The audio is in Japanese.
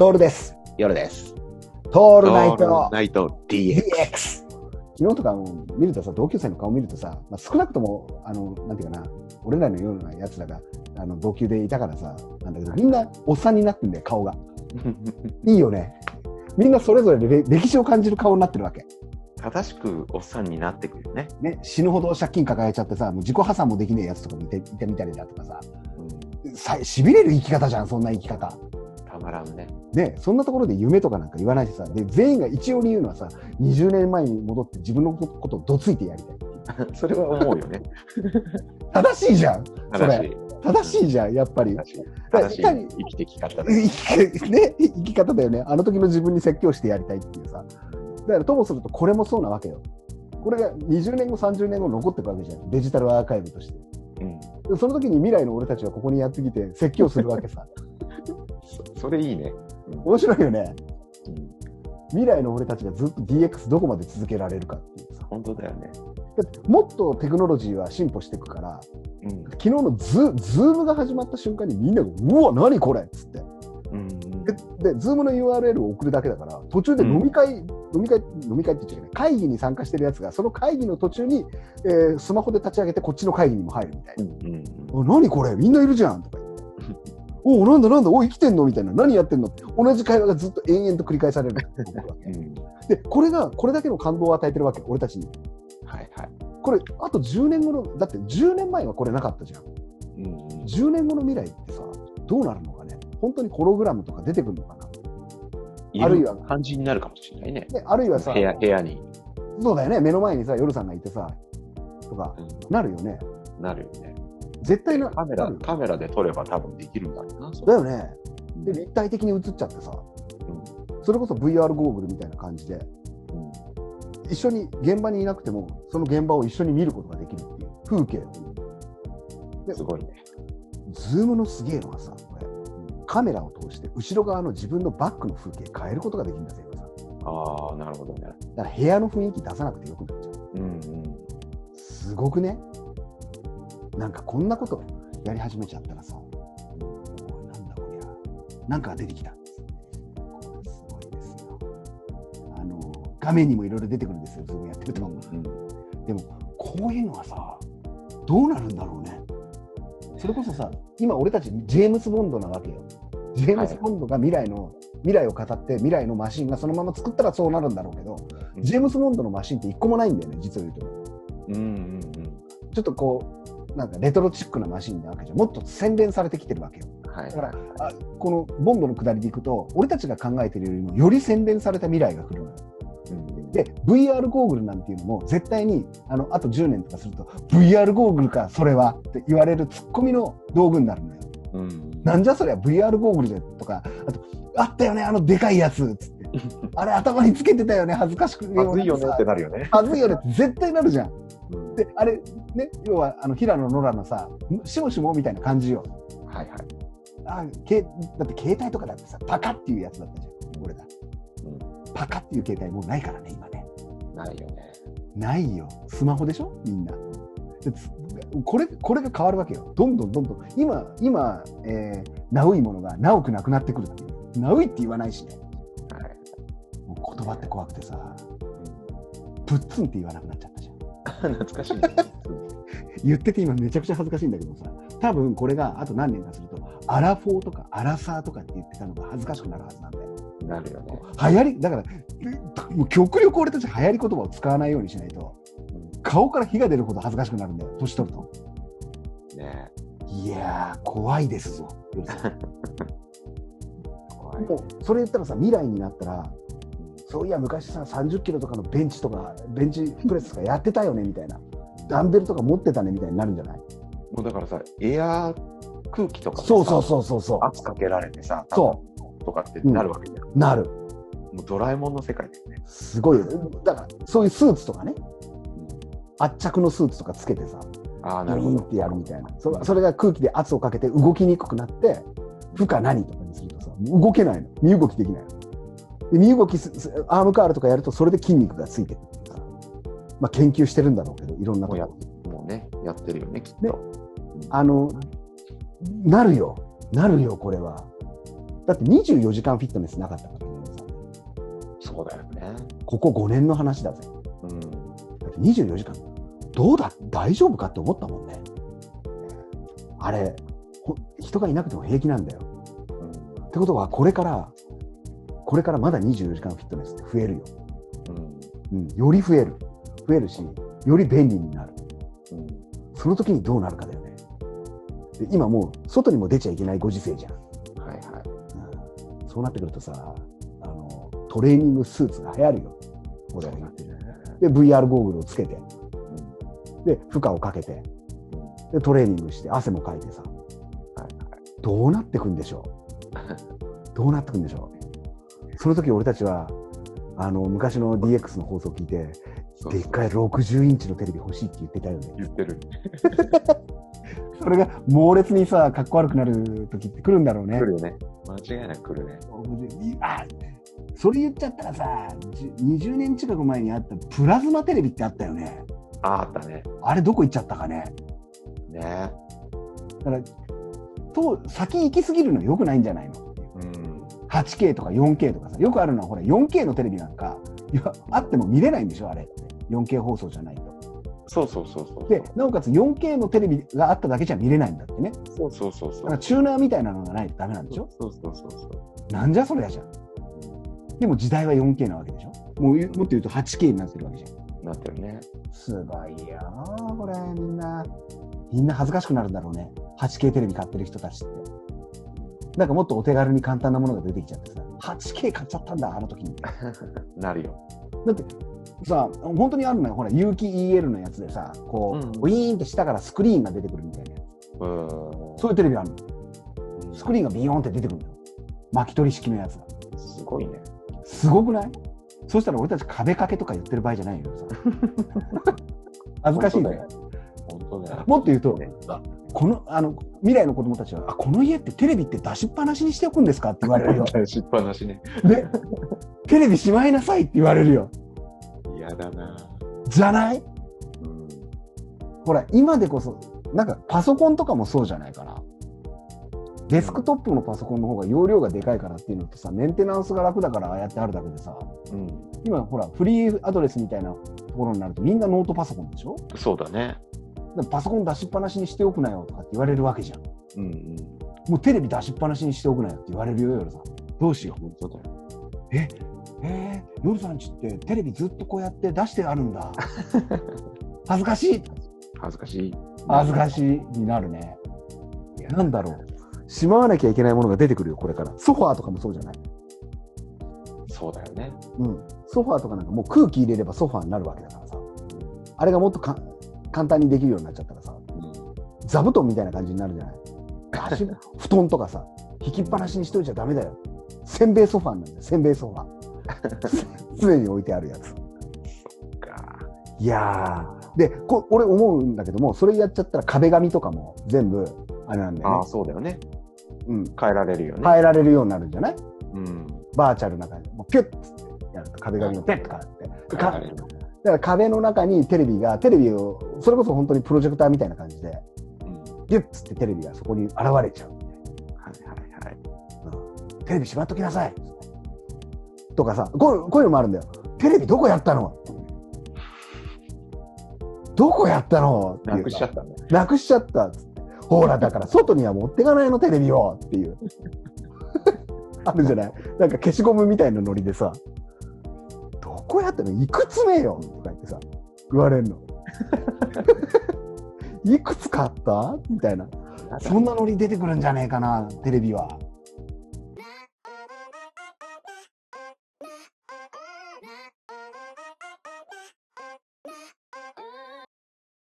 トールです。夜です。トールナイトナイト DX。昨日とかも見るとさ、同級生の顔見るとさ、まあ、少なくとも、あの、なんていうかな、俺らのようなやつらが、あの、同級でいたからさ、なんだけど、みんなおっさんになってんだよ、顔が。いいよね。みんなそれぞれれ歴史を感じる顔になってるわけ。正しくおっさんになってくるよね。ね、死ぬほど借金抱えちゃってさ、もう自己破産もできねえやつとかもいていてみたりだとかさ、さしびれる生き方じゃん、そんな生き方。たまらんね。ね、そんなところで夢とかなんか言わないしさ、で全員が一応に言うのはさ、20年前に戻って自分のことをどついてやりたい。それは思うよね。正しいじゃん。それ正しい。正しいじゃん、やっぱり。正しい。生きてき方だ。生き ね、生き方だよね。あの時の自分に説教してやりたいっていうさ。だからともするとこれもそうなわけよ。これが20年後、30年後残っていくわけじゃん。デジタルアーカイブとして。うん。でその時に未来の俺たちはここにやってきて説教するわけさ。そそれいいね。面白いよね。うん。未来の俺たちがずっと DX どこまで続けられるかっていうさ。本当だよね。もっとテクノロジーは進歩していくから、うん。昨日のズ Zoom が始まった瞬間にみんなが、うわ、何これっつって。うん。で、で Zoom の URL を送るだけだから、途中で飲み会、飲み会、飲み会って言っちゃいけない。会議に参加してるやつが、その会議の途中に、えースマホで立ち上げて、こっちの会議にも入るみたいうん。うん。何これ？みんないるじゃんとか言って。おお、なんだなんだ、おい、生きてんの？みたいな。何やってんの？って。同じ会話がずっと延々と繰り返される。うん。で、これが、これだけの感動を与えてるわけ、俺たちに。はいはい。これ、あと10年後の、だって10年前はこれなかったじゃん。うん。10年後の未来ってさ、どうなるのかね。本当にホログラムとか出てくるのかな。あるいは感じになるかもしれないね。で、あるいはさ部、屋、部屋に。そうだよね、目の前にさ、夜さんがいてさ、とか、うんなるよね。なるよね。絶対な、カメラ、カメラで撮れば多分できるんだろうな。そだれよね。で、立体的に映っちゃってさ、うんそれこそ VR ゴーグルみたいな感じで、うん一緒に現場にいなくても、その現場を一緒に見ることができるっていう風景を。すごいね。ズームのすげえのはさ、これ、カメラを通して後ろ側の自分のバックの風景変えることができるんだぜ、さ。ああ、なるほどね。だから部屋の雰囲気出さなくてよくなっちゃう。うんうん。すごくねなんかこんなことやり始めちゃったらさ、なんだこりゃ、なんか出てきた。すごいですよ。あの、画面にもいろいろ出てくるんですよ、ズームやってると。うんでも、こういうのはさ、どうなるんだろうね。それこそさ、今俺たちジェームス・ボンドなわけよ。ジェームス・ボンドが未来の、未来を語って未来のマシンがそのまま作ったらそうなるんだろうけど、うんジェームス・ボンドのマシンって一個もないんだよね、実を言うと。うんうんちょっとこう、なんかレトロチックなマシンなわけじゃん。もっと洗練されてきてるわけよ。うん。はい。だからあこのボンドの下りでいくと、俺たちが考えてるよりもより洗練された未来が来るのよ。うんで、VR ゴーグルなんていうのも絶対に、あの、あと10年とかすると、VR ゴーグルか、それはって言われるツッコミの道具になるのよ。うん。なんじゃそりゃ VR ゴーグルでとか、あと、あったよね、あのでかいやつつって。あれ頭につけてたよね、恥ずかしくて。まずいよねってなるよね。はずいよねって絶対なるじゃんで、あれ、ね、要は、あの、平野ノラのさ、しもしもみたいな感じよ。はいはい。あけだって携帯とかだってさ、パカっていうやつだったじゃん、俺だ。うパカっていう携帯もうないからね、今ね。ないよね。ないよ。スマホでしょみんな。これ、これが変わるわけよ。どんどんどんどん。今、今、えー、ナウいものがナウくなくなってくるっていう。ナウいって言わないしね。はい。もう言葉って怖くてさ、プッツンって言わなくなっちゃったじゃん。懐かしいね。言ってて今めちゃくちゃ恥ずかしいんだけどさ、多分これがあと何年かすると、アラフォーとかアラサーとかって言ってたのが恥ずかしくなるはずなんだよ。なるよね。流行り、だから、えもう極力俺たち流行り言葉を使わないようにしないと、顔から火が出るほど恥ずかしくなるんだよ、年取ると。ねいやー、怖いですぞ。それ言ったらさ、未来になったら、そういや、昔さ、30キロとかのベンチとか、ベンチプレスとかやってたよねみたいな、ダンベルとか持ってたねみたいになるんじゃない？もうだからさ、エア空気とかそうそうそうそうそう。圧かけられてさ、そうとかってなるわけじゃん。もなる。うドラえもんの世界だよね。すごいよね。だから、そういうスーツとかね、圧着のスーツとかつけてさ、あなるほど。ってやるみたいな。そそれが空気で圧をかけて動きにくくなって、負荷何とかにするとさ、動けないの。身動きできないの。で身動きす、すアームカールとかやると、それで筋肉がついてくる。まあ、研究してるんだろうけど、いろんなとこもうや、もうね、やってるよね、きっと。ねあの、なるよ。なるよ、これは。だって24時間フィットネスなかったからそうだよね。ここ5年の話だぜ。うん。だって24時間、どうだ、大丈夫かって思ったもんね。あれ、ほ人がいなくても平気なんだよ。うんってことは、これから、これからまだ24時間フィットネスって増えるよ。うんうん、より増える。増えるし、より便利になる。うんその時にどうなるかだよね。で今もう、外にも出ちゃいけないご時世じゃん。はいはい。うんそうなってくるとさ、あのトレーニングスーツが流行るよ。俺は言ってる。で、VR ゴーグルをつけて、で、負荷をかけて、で、トレーニングして、汗もかいてさ、はいどうなってくんでしょう どうなってくんでしょうその時俺たちは、あの、昔の DX の放送を聞いて、でっかい60インチのテレビ欲しいって言ってたよね。言ってる。それが猛烈にさ、かっこ悪くなる時って来るんだろうね来。るよね。間違いなく来るね。あそれ言っちゃったらさ、じ20年近く前にあったプラズマテレビってあったよね。ああったね。あれどこ行っちゃったかね。ね。だから、と先行き過ぎるの良くないんじゃないの？うん。8K とか 4K とかさ、よくあるのは、ほら、4K のテレビなんか、あっても見れないんでしょ、あれって。4K 放送じゃないと。そうそうそうそう。で、なおかつ 4K のテレビがあっただけじゃ見れないんだってね。そうそうそうそう。だからチューナーみたいなのがないとダメなんでしょ？そうそうそうそう。なんじゃそりゃじゃん。でも時代は 4K なわけでしょ？もうもっと言うと 8K になってるわけじゃん。なってるね。すごいよーこれ、みんな。みんな恥ずかしくなるんだろうね。8K テレビ買ってる人たちって。なんかもっとお手軽に簡単なものが出てきちゃってさ、8K 買っちゃったんだ、あの時に。なるよ。だってさ、本当にあるのよ。ほら、有機 EL のやつでさ、こう、うんウィーンって下からスクリーンが出てくるみたいなやうん。つ。そういうテレビあるの。スクリーンがビヨーンって出てくるのよ。巻き取り式のやつが。すごいね。すごくない？そしたら俺たち壁掛けとか言ってる場合じゃないよさ。恥ずかしいんだよ。本当だよ。もっと言うとね、あこのあの未来の子供たちはあ、この家ってテレビって出しっぱなしにしておくんですかって言われるよ。出しっぱなしね。で、テレビしまいなさいって言われるよ。嫌だな。じゃない？うん。ほら、今でこそ、なんかパソコンとかもそうじゃないかな。デスクトップのパソコンの方が容量がでかいからっていうのとさ、メンテナンスが楽だからああやってあるだけでさ、うん。今ほら、フリーアドレスみたいなところになるとみんなノートパソコンでしょ？そうだね。パソコン出しっぱなしにしておくなよとかって言われるわけじゃん。うんうん。もうテレビ出しっぱなしにしておくなよって言われるよ、夜さん。どうしよう。本当だよ。ええー、夜さんちってテレビずっとこうやって出してあるんだ。恥ずかしい恥ずかしい。恥ずかしいになるね。なんだろう。しまわなきゃいけないものが出てくるよ、これから。ソファーとかもそうじゃない？そうだよね。うん。ソファーとかなんかもう空気入れればソファーになるわけだからさ。あれがもっとか簡単にできるようになっちゃったらさ、うん。座布団みたいな感じになるじゃない？足 布団とかさ、引きっぱなしにしといちゃダメだよ。せんべいソファーなんだよ、せんべいソファー。常に置いてあるやつ。そっか。いやー。で、こ俺思うんだけども、それやっちゃったら壁紙とかも全部、あれなんだよねああ、。そうだよね。うん。変えられるよね。変えられるようになるんじゃない？うん。バーチャルな感じ。もうピュッつってやると壁紙をペッと変わって。だから壁の中にテレビが、テレビを、それこそ本当にプロジェクターみたいな感じで、うん。ギュッつってテレビがそこに現れちゃう。はいはいはい。うんテレビしまっときなさい。とかさ、こういうこういうのもあるんだよ。テレビどこやったの？どこやったの？なくしちゃったね。なくしちゃったっつって。ほら、だから外には持ってかないの、テレビをっていう。あるじゃない？なんか消しゴムみたいなノリでさ、どこやったのいくつ目よとか言ってさ、言われるの。いくつ買った？みたいな。そんなノリ出てくるんじゃねえかな、テレビは。